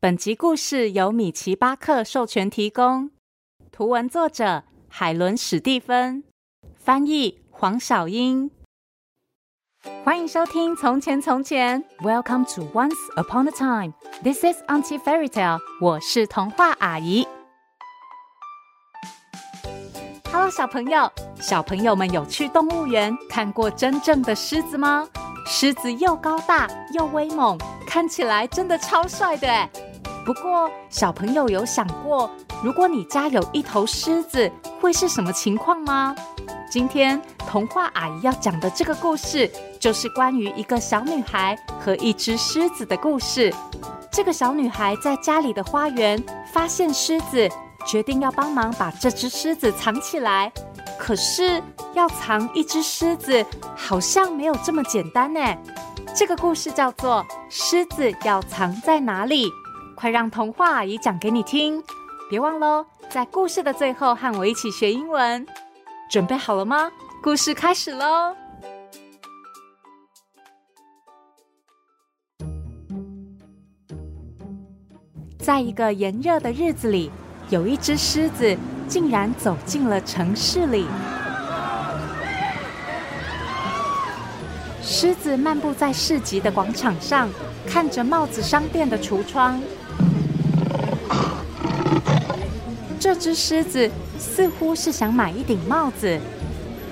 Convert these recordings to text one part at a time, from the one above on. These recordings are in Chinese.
本集故事由米奇巴克授权提供，图文作者海伦史蒂芬，翻译黄小英。欢迎收听《从前从前》，Welcome to Once Upon a Time。This is Auntie Fairy Tale。我是童话阿姨。Hello，小朋友，小朋友们有去动物园看过真正的狮子吗？狮子又高大又威猛，看起来真的超帅的诶。不过，小朋友有想过，如果你家有一头狮子，会是什么情况吗？今天童话阿姨要讲的这个故事，就是关于一个小女孩和一只狮子的故事。这个小女孩在家里的花园发现狮子，决定要帮忙把这只狮子藏起来。可是，要藏一只狮子，好像没有这么简单呢。这个故事叫做《狮子要藏在哪里》。快让童话也讲给你听！别忘喽，在故事的最后和我一起学英文。准备好了吗？故事开始喽！在一个炎热的日子里，有一只狮子竟然走进了城市里。狮子漫步在市集的广场上，看着帽子商店的橱窗。这只狮子似乎是想买一顶帽子，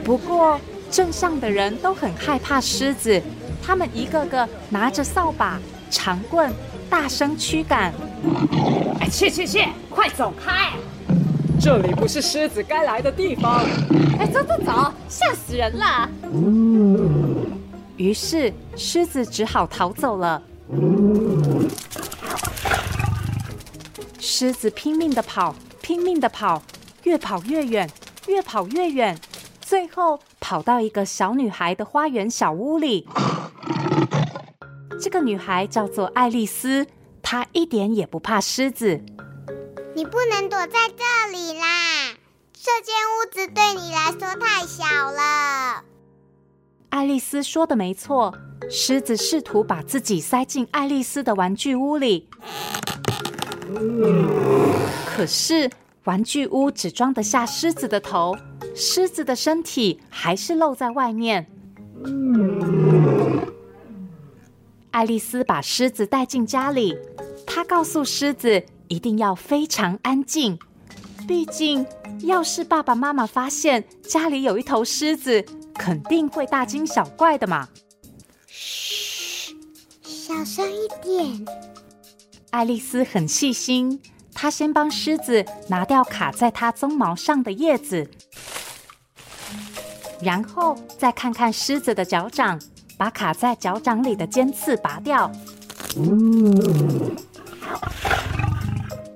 不过镇上的人都很害怕狮子，他们一个个拿着扫把、长棍，大声驱赶。哎，去去去，快走开！这里不是狮子该来的地方。哎，走走走，吓死人了！于是狮子只好逃走了。狮子拼命的跑。拼命的跑，越跑越远，越跑越远，最后跑到一个小女孩的花园小屋里。这个女孩叫做爱丽丝，她一点也不怕狮子。你不能躲在这里啦，这间屋子对你来说太小了。爱丽丝说的没错，狮子试图把自己塞进爱丽丝的玩具屋里。可是，玩具屋只装得下狮子的头，狮子的身体还是露在外面。爱丽丝把狮子带进家里，她告诉狮子一定要非常安静，毕竟要是爸爸妈妈发现家里有一头狮子，肯定会大惊小怪的嘛。嘘，小声一点。爱丽丝很细心，她先帮狮子拿掉卡在它鬃毛上的叶子，然后再看看狮子的脚掌，把卡在脚掌里的尖刺拔掉。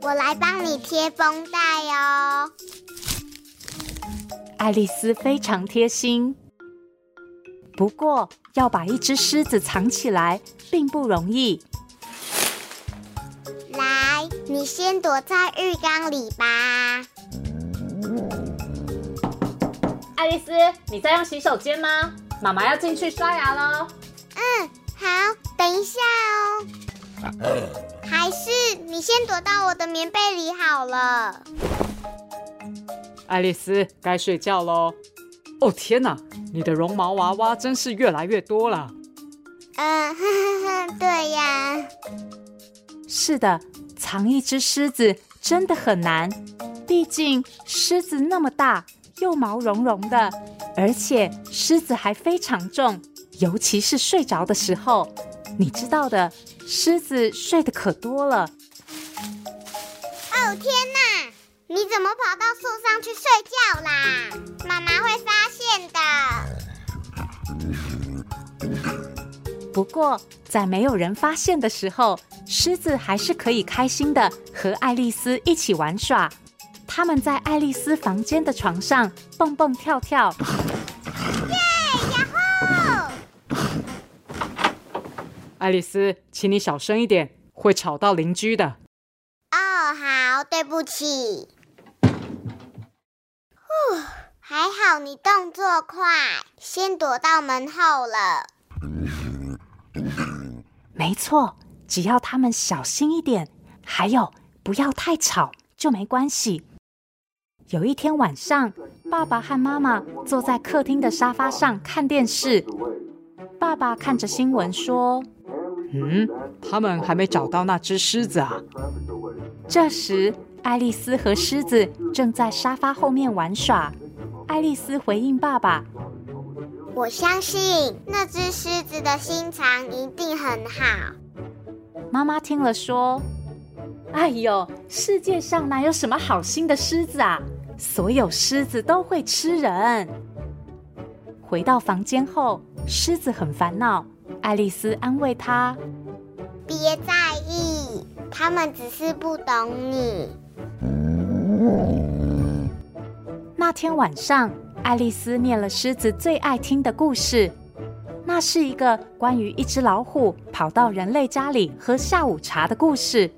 我来帮你贴绷带哦。爱丽丝非常贴心，不过要把一只狮子藏起来并不容易。你先躲在浴缸里吧。爱丽丝，你在用洗手间吗？妈妈要进去刷牙喽。嗯，好，等一下哦。还是你先躲到我的棉被里好了。爱丽丝，该睡觉喽。哦，天哪，你的绒毛娃娃真是越来越多了。嗯，呵呵呵，对呀。是的。藏一只狮子真的很难，毕竟狮子那么大，又毛茸茸的，而且狮子还非常重，尤其是睡着的时候，你知道的，狮子睡得可多了。哦天哪，你怎么跑到树上去睡觉啦？妈妈会发现的不过在没有人发现的时候。狮子还是可以开心的和爱丽丝一起玩耍。他们在爱丽丝房间的床上蹦蹦跳跳。耶！呀吼！爱丽丝，请你小声一点，会吵到邻居的。哦，好，对不起。呼，还好你动作快，先躲到门后了。没错。只要他们小心一点，还有不要太吵，就没关系。有一天晚上，爸爸和妈妈坐在客厅的沙发上看电视。爸爸看着新闻说：“嗯，他们还没找到那只狮子啊。”这时，爱丽丝和狮子正在沙发后面玩耍。爱丽丝回应爸爸：“我相信那只狮子的心肠一定很好。”妈妈听了说：“哎呦，世界上哪有什么好心的狮子啊？所有狮子都会吃人。”回到房间后，狮子很烦恼。爱丽丝安慰他：“别在意，他们只是不懂你。”那天晚上，爱丽丝念了狮子最爱听的故事。那是一个关于一只老虎跑到人类家里喝下午茶的故事。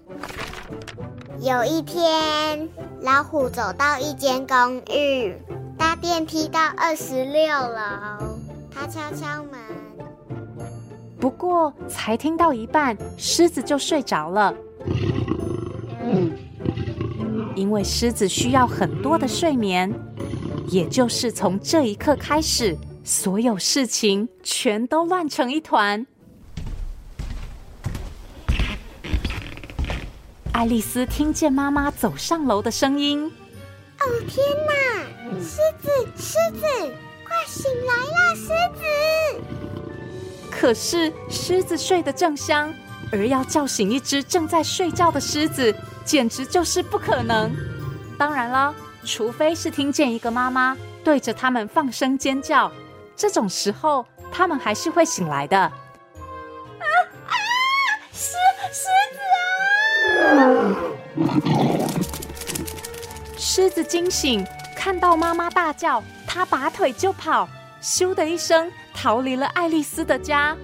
有一天，老虎走到一间公寓，搭电梯到二十六楼。它敲敲门，不过才听到一半，狮子就睡着了。因为狮子需要很多的睡眠，也就是从这一刻开始，所有事情全都乱成一团。爱丽丝听见妈妈走上楼的声音。哦，天哪！狮子，狮子，快醒来啦，狮子！可是狮子睡得正香，而要叫醒一只正在睡觉的狮子，简直就是不可能。当然了，除非是听见一个妈妈对着他们放声尖叫。这种时候，他们还是会醒来的。啊啊！狮狮子啊！狮子惊醒，看到妈妈大叫，他拔腿就跑，咻的一声逃离了爱丽丝的家。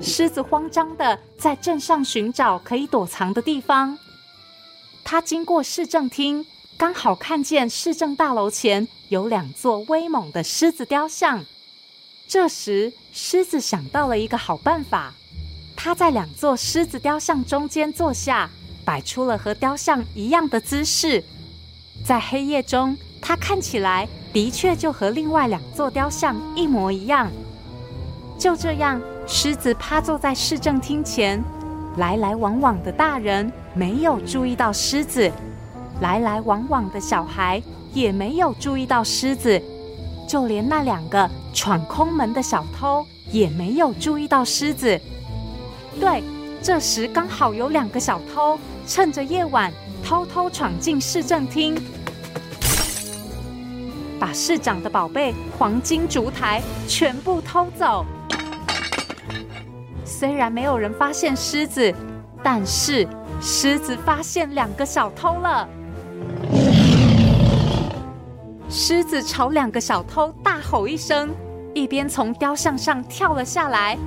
狮子慌张的在镇上寻找可以躲藏的地方。他经过市政厅。刚好看见市政大楼前有两座威猛的狮子雕像，这时狮子想到了一个好办法，他在两座狮子雕像中间坐下，摆出了和雕像一样的姿势。在黑夜中，他看起来的确就和另外两座雕像一模一样。就这样，狮子趴坐在市政厅前，来来往往的大人没有注意到狮子。来来往往的小孩也没有注意到狮子，就连那两个闯空门的小偷也没有注意到狮子。对，这时刚好有两个小偷趁着夜晚偷偷闯进市政厅，把市长的宝贝黄金烛台全部偷走。虽然没有人发现狮子，但是狮子发现两个小偷了。狮子朝两个小偷大吼一声，一边从雕像上跳了下来。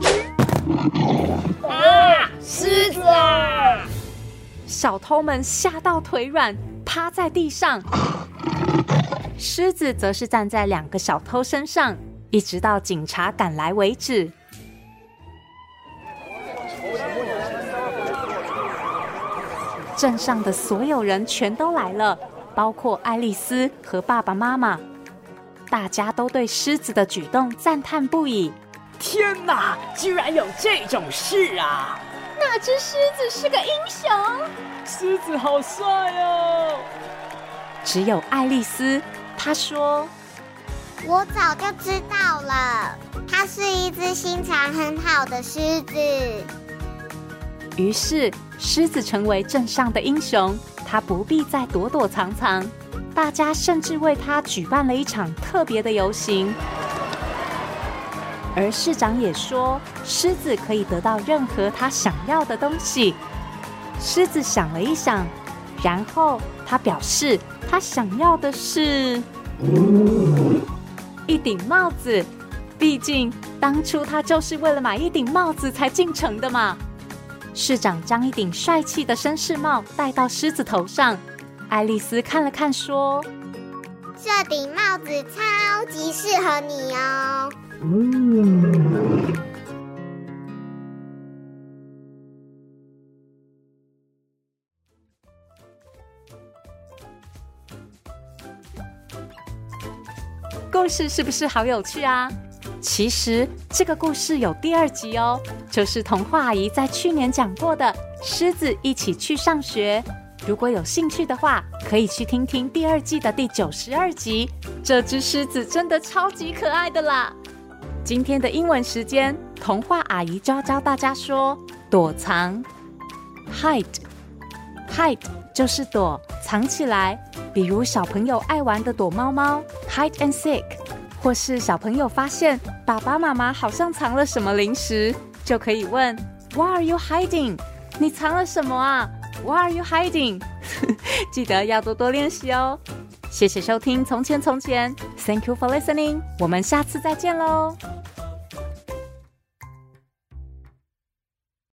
啊！狮子啊！小偷们吓到腿软，趴在地上。狮子则是站在两个小偷身上，一直到警察赶来为止。镇上的所有人全都来了。包括爱丽丝和爸爸妈妈，大家都对狮子的举动赞叹不已。天哪，居然有这种事啊！那只狮子是个英雄，狮子好帅哦！只有爱丽丝，她说：“我早就知道了，它是一只心肠很好的狮子。”于是，狮子成为镇上的英雄。他不必再躲躲藏藏，大家甚至为他举办了一场特别的游行。而市长也说，狮子可以得到任何他想要的东西。狮子想了一想，然后他表示，他想要的是一顶帽子。毕竟当初他就是为了买一顶帽子才进城的嘛。市长将一顶帅气的绅士帽戴到狮子头上。爱丽丝看了看说这顶帽子超级适合你哦。嗯。故事是不是好有趣啊？其实这个故事有第二集哦，就是童话阿姨在去年讲过的《狮子一起去上学》。如果有兴趣的话，可以去听听第二季的第九十二集。这只狮子真的超级可爱的啦！今天的英文时间，童话阿姨就要教大家说躲藏，hide，hide 就是躲，藏起来。比如小朋友爱玩的躲猫猫，hide and seek。或是小朋友发现爸爸妈妈好像藏了什么零食，就可以问 What are you hiding？你藏了什么啊？What are you hiding？记得要多多练习哦。谢谢收听《从前从前》，Thank you for listening。我们下次再见喽。